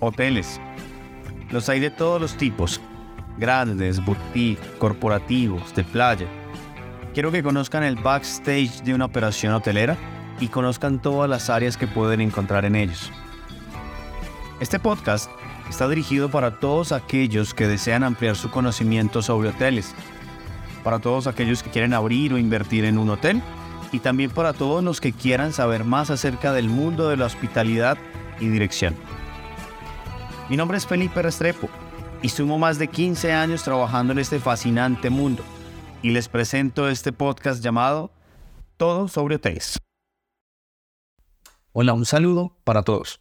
hoteles. Los hay de todos los tipos, grandes, boutique, corporativos, de playa. Quiero que conozcan el backstage de una operación hotelera y conozcan todas las áreas que pueden encontrar en ellos. Este podcast está dirigido para todos aquellos que desean ampliar su conocimiento sobre hoteles, para todos aquellos que quieren abrir o invertir en un hotel y también para todos los que quieran saber más acerca del mundo de la hospitalidad y dirección. Mi nombre es Felipe Restrepo y sumo más de 15 años trabajando en este fascinante mundo y les presento este podcast llamado Todo sobre hoteles. Hola, un saludo para todos.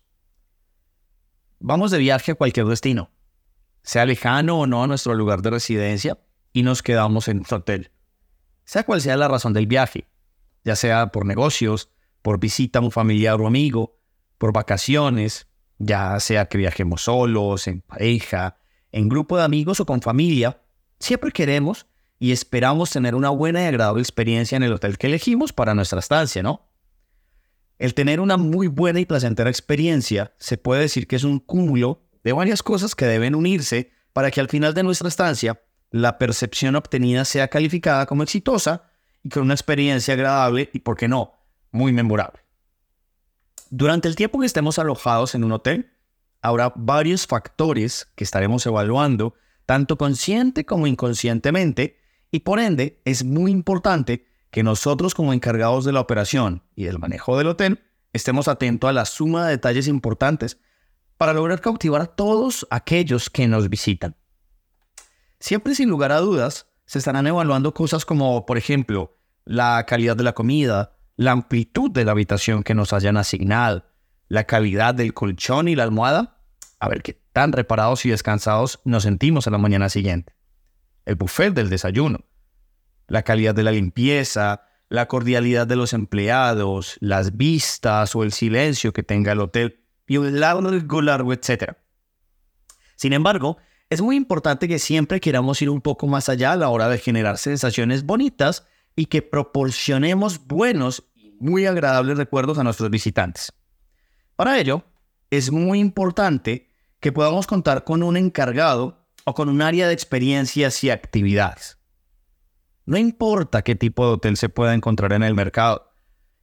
Vamos de viaje a cualquier destino, sea lejano o no a nuestro lugar de residencia, y nos quedamos en nuestro hotel. Sea cual sea la razón del viaje, ya sea por negocios, por visita a un familiar o amigo, por vacaciones, ya sea que viajemos solos, en pareja, en grupo de amigos o con familia, siempre queremos y esperamos tener una buena y agradable experiencia en el hotel que elegimos para nuestra estancia, ¿no? El tener una muy buena y placentera experiencia se puede decir que es un cúmulo de varias cosas que deben unirse para que al final de nuestra estancia la percepción obtenida sea calificada como exitosa y con una experiencia agradable y, por qué no, muy memorable. Durante el tiempo que estemos alojados en un hotel, habrá varios factores que estaremos evaluando, tanto consciente como inconscientemente, y por ende es muy importante que nosotros como encargados de la operación y del manejo del hotel estemos atentos a la suma de detalles importantes para lograr cautivar a todos aquellos que nos visitan. Siempre sin lugar a dudas, se estarán evaluando cosas como, por ejemplo, la calidad de la comida, la amplitud de la habitación que nos hayan asignado, la calidad del colchón y la almohada, a ver qué tan reparados y descansados nos sentimos a la mañana siguiente. El buffet del desayuno, la calidad de la limpieza, la cordialidad de los empleados, las vistas o el silencio que tenga el hotel y un largo, largo, etc. Sin embargo, es muy importante que siempre queramos ir un poco más allá a la hora de generar sensaciones bonitas y que proporcionemos buenos muy agradables recuerdos a nuestros visitantes. Para ello, es muy importante que podamos contar con un encargado o con un área de experiencias y actividades. No importa qué tipo de hotel se pueda encontrar en el mercado,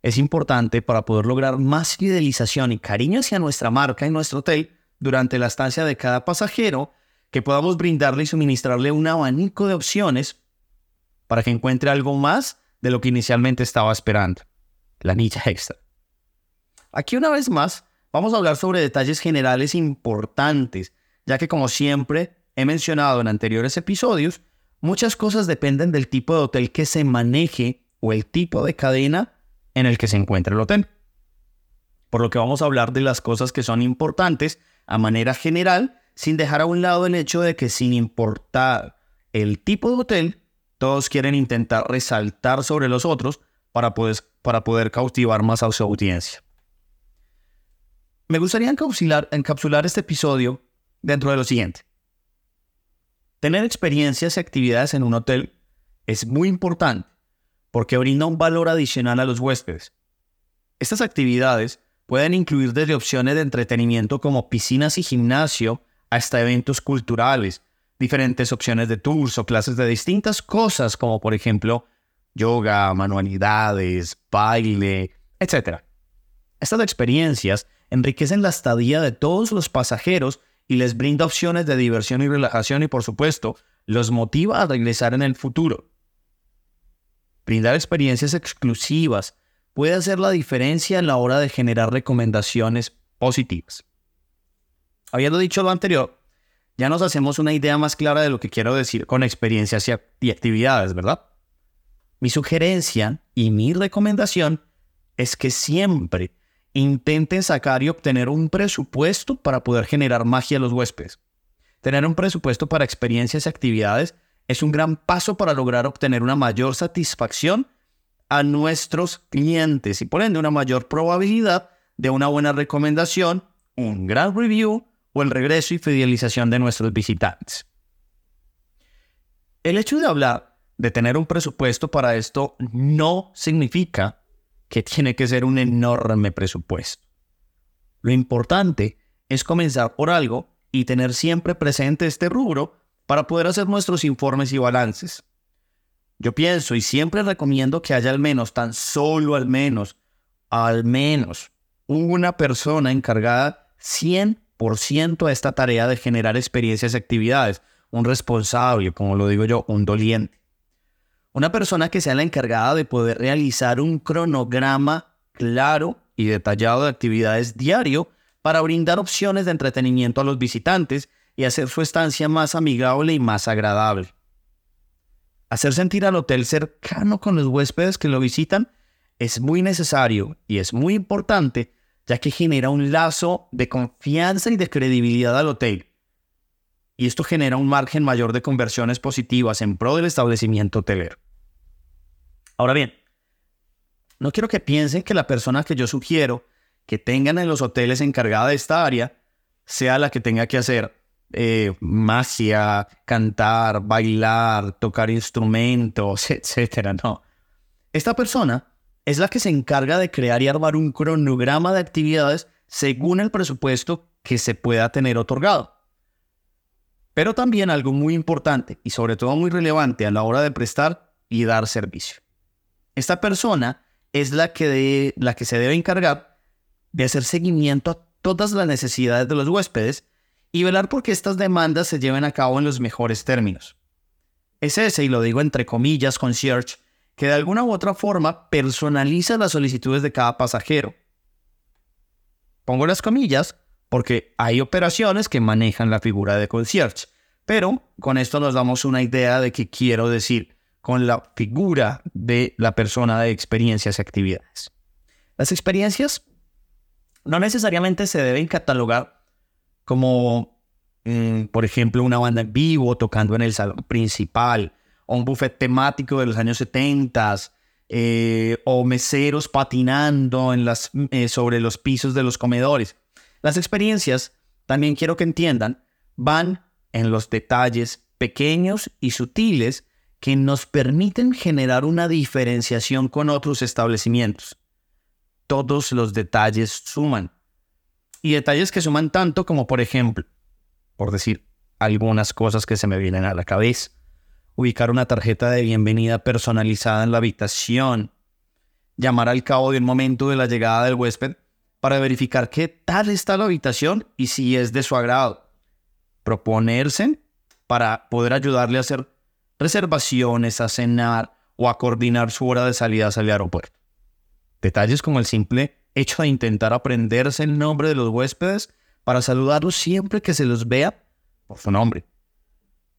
es importante para poder lograr más fidelización y cariño hacia nuestra marca y nuestro hotel durante la estancia de cada pasajero, que podamos brindarle y suministrarle un abanico de opciones para que encuentre algo más de lo que inicialmente estaba esperando, la nicha extra. Aquí una vez más vamos a hablar sobre detalles generales importantes, ya que como siempre he mencionado en anteriores episodios, muchas cosas dependen del tipo de hotel que se maneje o el tipo de cadena en el que se encuentra el hotel. Por lo que vamos a hablar de las cosas que son importantes a manera general, sin dejar a un lado el hecho de que sin importar el tipo de hotel, todos quieren intentar resaltar sobre los otros para poder, para poder cautivar más a su audiencia. Me gustaría encapsular, encapsular este episodio dentro de lo siguiente. Tener experiencias y actividades en un hotel es muy importante porque brinda un valor adicional a los huéspedes. Estas actividades pueden incluir desde opciones de entretenimiento como piscinas y gimnasio hasta eventos culturales, diferentes opciones de tours o clases de distintas cosas como por ejemplo yoga, manualidades, baile, etc. Estas experiencias enriquecen la estadía de todos los pasajeros y les brinda opciones de diversión y relajación y por supuesto los motiva a regresar en el futuro. Brindar experiencias exclusivas puede hacer la diferencia en la hora de generar recomendaciones positivas. Habiendo dicho lo anterior, ya nos hacemos una idea más clara de lo que quiero decir con experiencias y actividades, ¿verdad? Mi sugerencia y mi recomendación es que siempre intenten sacar y obtener un presupuesto para poder generar magia a los huéspedes. Tener un presupuesto para experiencias y actividades es un gran paso para lograr obtener una mayor satisfacción a nuestros clientes y por ende una mayor probabilidad de una buena recomendación, un gran review o el regreso y fidelización de nuestros visitantes. El hecho de hablar de tener un presupuesto para esto no significa que tiene que ser un enorme presupuesto. Lo importante es comenzar por algo y tener siempre presente este rubro para poder hacer nuestros informes y balances. Yo pienso y siempre recomiendo que haya al menos, tan solo al menos, al menos una persona encargada 100% a esta tarea de generar experiencias y actividades, un responsable, como lo digo yo, un doliente. Una persona que sea la encargada de poder realizar un cronograma claro y detallado de actividades diario para brindar opciones de entretenimiento a los visitantes y hacer su estancia más amigable y más agradable. Hacer sentir al hotel cercano con los huéspedes que lo visitan es muy necesario y es muy importante ya que genera un lazo de confianza y de credibilidad al hotel. Y esto genera un margen mayor de conversiones positivas en pro del establecimiento hotelero. Ahora bien, no quiero que piensen que la persona que yo sugiero que tengan en los hoteles encargada de esta área sea la que tenga que hacer eh, magia, cantar, bailar, tocar instrumentos, etc. No. Esta persona es la que se encarga de crear y armar un cronograma de actividades según el presupuesto que se pueda tener otorgado. Pero también algo muy importante y sobre todo muy relevante a la hora de prestar y dar servicio. Esta persona es la que, se debe encargar de hacer seguimiento a todas las necesidades de los huéspedes y velar por que estas demandas se lleven a cabo en los mejores términos. Es ese, y lo digo entre comillas, concierge, que de alguna u otra forma personaliza las solicitudes de cada pasajero. Pongo las comillas porque hay operaciones que manejan la figura de concierge, pero con esto nos damos una idea de qué quiero decir con la figura de la persona de experiencias y actividades. Las experiencias no necesariamente se deben catalogar como, mm, por ejemplo, una banda en vivo tocando en el salón principal, o un buffet temático de los años 70, eh, o meseros patinando en las, eh, sobre los pisos de los comedores. Las experiencias, también quiero que entiendan, van en los detalles pequeños y sutiles que nos permiten generar una diferenciación con otros establecimientos. Todos los detalles suman. Y detalles que suman tanto como, por ejemplo, por decir algunas cosas que se me vienen a la cabeza, ubicar una tarjeta de bienvenida personalizada en la habitación, llamar al cabo de un momento de la llegada del huésped para verificar qué tal está la habitación y si es de su agrado, proponerse para poder ayudarle a hacer reservaciones, a cenar o a coordinar su hora de salida el aeropuerto. Detalles como el simple hecho de intentar aprenderse el nombre de los huéspedes para saludarlos siempre que se los vea por su nombre.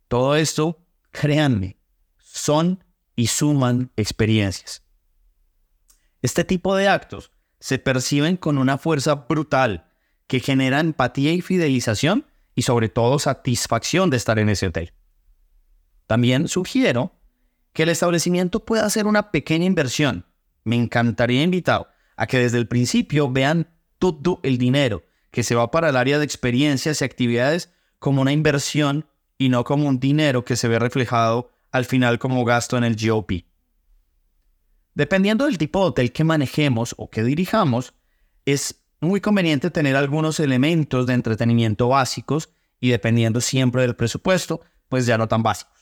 Todo esto, créanme, son y suman experiencias. Este tipo de actos se perciben con una fuerza brutal que genera empatía y fidelización y sobre todo satisfacción de estar en ese hotel. También sugiero que el establecimiento pueda hacer una pequeña inversión. Me encantaría invitar a que desde el principio vean todo el dinero que se va para el área de experiencias y actividades como una inversión y no como un dinero que se ve reflejado al final como gasto en el GOP. Dependiendo del tipo de hotel que manejemos o que dirijamos, es muy conveniente tener algunos elementos de entretenimiento básicos y dependiendo siempre del presupuesto, pues ya no tan básicos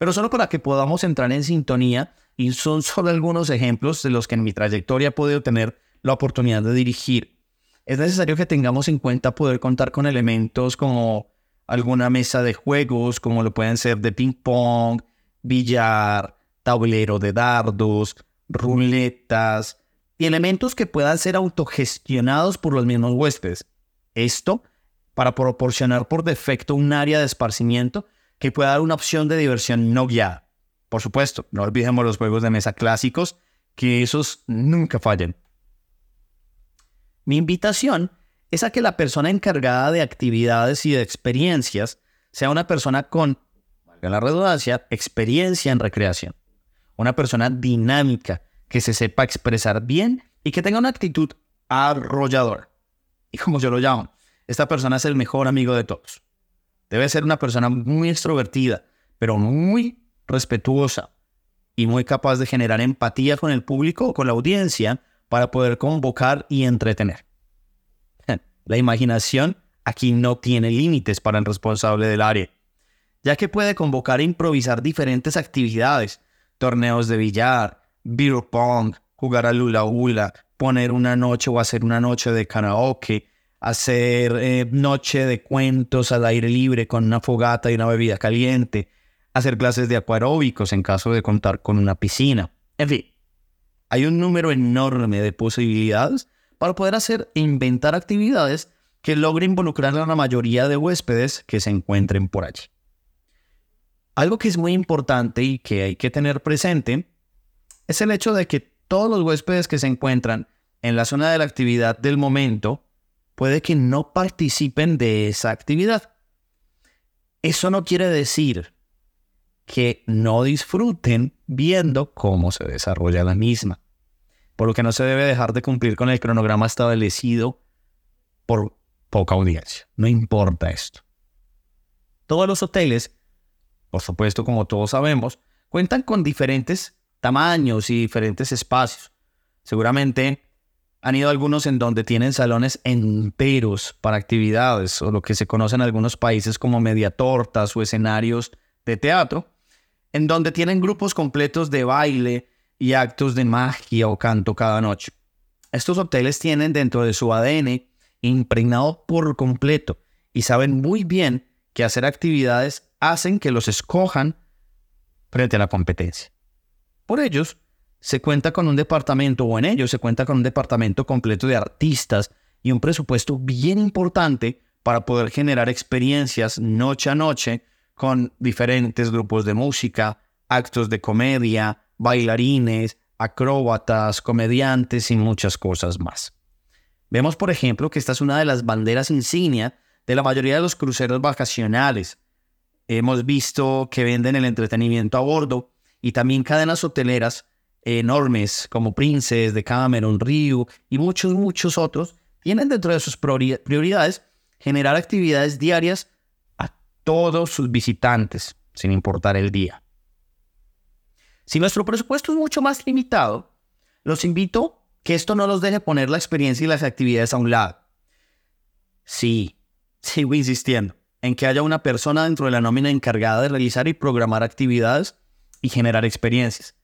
pero solo para que podamos entrar en sintonía y son solo algunos ejemplos de los que en mi trayectoria he podido tener la oportunidad de dirigir. Es necesario que tengamos en cuenta poder contar con elementos como alguna mesa de juegos, como lo pueden ser de ping pong, billar, tablero de dardos, ruletas y elementos que puedan ser autogestionados por los mismos huéspedes. Esto para proporcionar por defecto un área de esparcimiento que pueda dar una opción de diversión no guiada. Por supuesto, no olvidemos los juegos de mesa clásicos, que esos nunca fallen. Mi invitación es a que la persona encargada de actividades y de experiencias sea una persona con, valga la redundancia, experiencia en recreación. Una persona dinámica, que se sepa expresar bien y que tenga una actitud arrolladora. Y como yo lo llamo, esta persona es el mejor amigo de todos. Debe ser una persona muy extrovertida, pero muy respetuosa y muy capaz de generar empatía con el público o con la audiencia para poder convocar y entretener. La imaginación aquí no tiene límites para el responsable del área, ya que puede convocar e improvisar diferentes actividades, torneos de billar, beer pong, jugar a lula hula, poner una noche o hacer una noche de karaoke, hacer eh, noche de cuentos al aire libre con una fogata y una bebida caliente, hacer clases de acuaróbicos en caso de contar con una piscina. En fin, hay un número enorme de posibilidades para poder hacer e inventar actividades que logren involucrar a la mayoría de huéspedes que se encuentren por allí. Algo que es muy importante y que hay que tener presente es el hecho de que todos los huéspedes que se encuentran en la zona de la actividad del momento puede que no participen de esa actividad. Eso no quiere decir que no disfruten viendo cómo se desarrolla la misma, por lo que no se debe dejar de cumplir con el cronograma establecido por poca audiencia. No importa esto. Todos los hoteles, por supuesto, como todos sabemos, cuentan con diferentes tamaños y diferentes espacios. Seguramente han ido algunos en donde tienen salones enteros para actividades o lo que se conoce en algunos países como mediatortas o escenarios de teatro, en donde tienen grupos completos de baile y actos de magia o canto cada noche. Estos hoteles tienen dentro de su ADN impregnado por completo y saben muy bien que hacer actividades hacen que los escojan frente a la competencia. Por ellos, se cuenta con un departamento, o en ellos se cuenta con un departamento completo de artistas y un presupuesto bien importante para poder generar experiencias noche a noche con diferentes grupos de música, actos de comedia, bailarines, acróbatas, comediantes y muchas cosas más. Vemos, por ejemplo, que esta es una de las banderas insignia de la mayoría de los cruceros vacacionales. Hemos visto que venden el entretenimiento a bordo y también cadenas hoteleras enormes como Princess, de Cameron, Rio y muchos, muchos otros tienen dentro de sus prioridades generar actividades diarias a todos sus visitantes, sin importar el día. Si nuestro presupuesto es mucho más limitado, los invito que esto no los deje poner la experiencia y las actividades a un lado. Sí, sigo insistiendo en que haya una persona dentro de la nómina encargada de realizar y programar actividades y generar experiencias,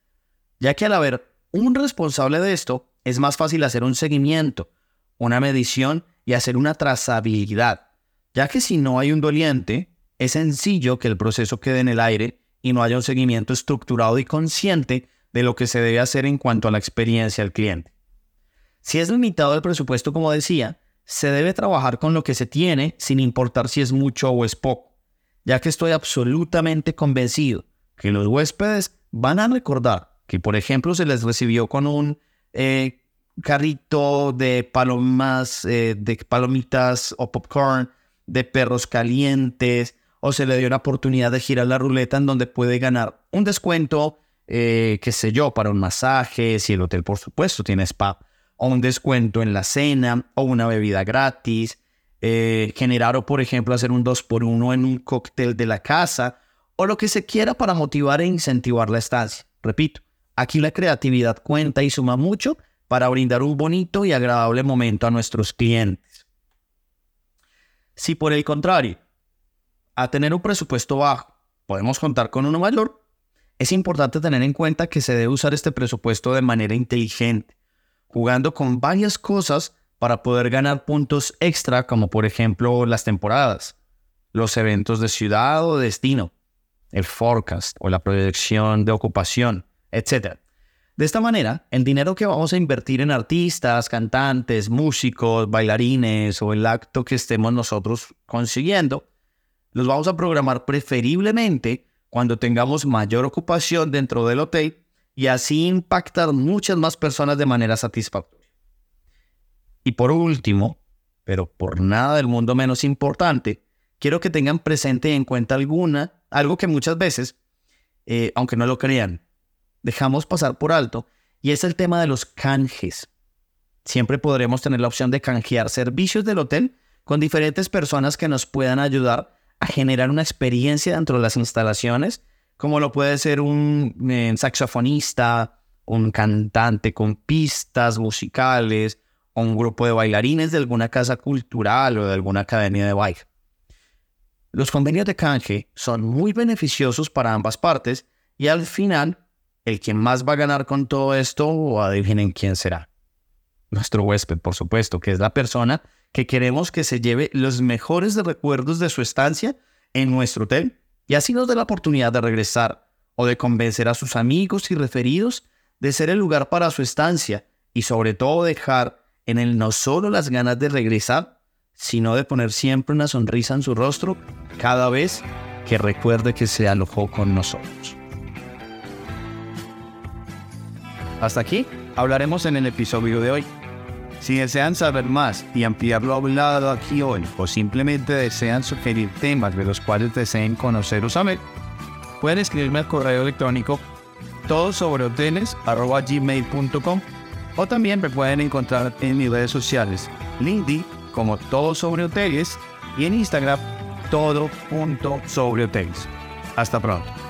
ya que al haber un responsable de esto, es más fácil hacer un seguimiento, una medición y hacer una trazabilidad, ya que si no hay un doliente, es sencillo que el proceso quede en el aire y no haya un seguimiento estructurado y consciente de lo que se debe hacer en cuanto a la experiencia del cliente. Si es limitado el presupuesto, como decía, se debe trabajar con lo que se tiene sin importar si es mucho o es poco, ya que estoy absolutamente convencido que los huéspedes van a recordar que, por ejemplo, se les recibió con un eh, carrito de palomas, eh, de palomitas o popcorn, de perros calientes, o se le dio una oportunidad de girar la ruleta en donde puede ganar un descuento, eh, qué sé yo, para un masaje, si el hotel, por supuesto, tiene spa o un descuento en la cena o una bebida gratis, generar o por ejemplo hacer un 2 por 1 en un cóctel de la casa o lo que se quiera para motivar e incentivar la estancia. Repito, aquí la creatividad cuenta y suma mucho para brindar un bonito y agradable momento a nuestros clientes. Si por el contrario, a tener un presupuesto bajo, podemos contar con uno mayor, es importante tener en cuenta que se debe usar este presupuesto de manera inteligente jugando con varias cosas para poder ganar puntos extra, como por ejemplo las temporadas, los eventos de ciudad o destino, el forecast o la proyección de ocupación, etc. De esta manera, el dinero que vamos a invertir en artistas, cantantes, músicos, bailarines o el acto que estemos nosotros consiguiendo, los vamos a programar preferiblemente cuando tengamos mayor ocupación dentro del hotel y así impactar muchas más personas de manera satisfactoria. Y por último, pero por nada del mundo menos importante, quiero que tengan presente en cuenta alguna, algo que muchas veces, eh, aunque no lo crean, dejamos pasar por alto, y es el tema de los canjes. Siempre podremos tener la opción de canjear servicios del hotel con diferentes personas que nos puedan ayudar a generar una experiencia dentro de las instalaciones como lo puede ser un eh, saxofonista, un cantante con pistas musicales, o un grupo de bailarines de alguna casa cultural o de alguna academia de baile. Los convenios de canje son muy beneficiosos para ambas partes y al final, el que más va a ganar con todo esto, o adivinen quién será. Nuestro huésped, por supuesto, que es la persona que queremos que se lleve los mejores recuerdos de su estancia en nuestro hotel y así nos dé la oportunidad de regresar o de convencer a sus amigos y referidos de ser el lugar para su estancia y sobre todo dejar en él no solo las ganas de regresar, sino de poner siempre una sonrisa en su rostro cada vez que recuerde que se alojó con nosotros. Hasta aquí hablaremos en el episodio de hoy. Si desean saber más y ampliar lo hablado aquí hoy o simplemente desean sugerir temas de los cuales deseen conocer o saber, pueden escribirme al correo electrónico todo sobre gmail.com o también me pueden encontrar en mis redes sociales, LinkedIn como todo sobre hoteles y en Instagram todo sobre hoteles. Hasta pronto.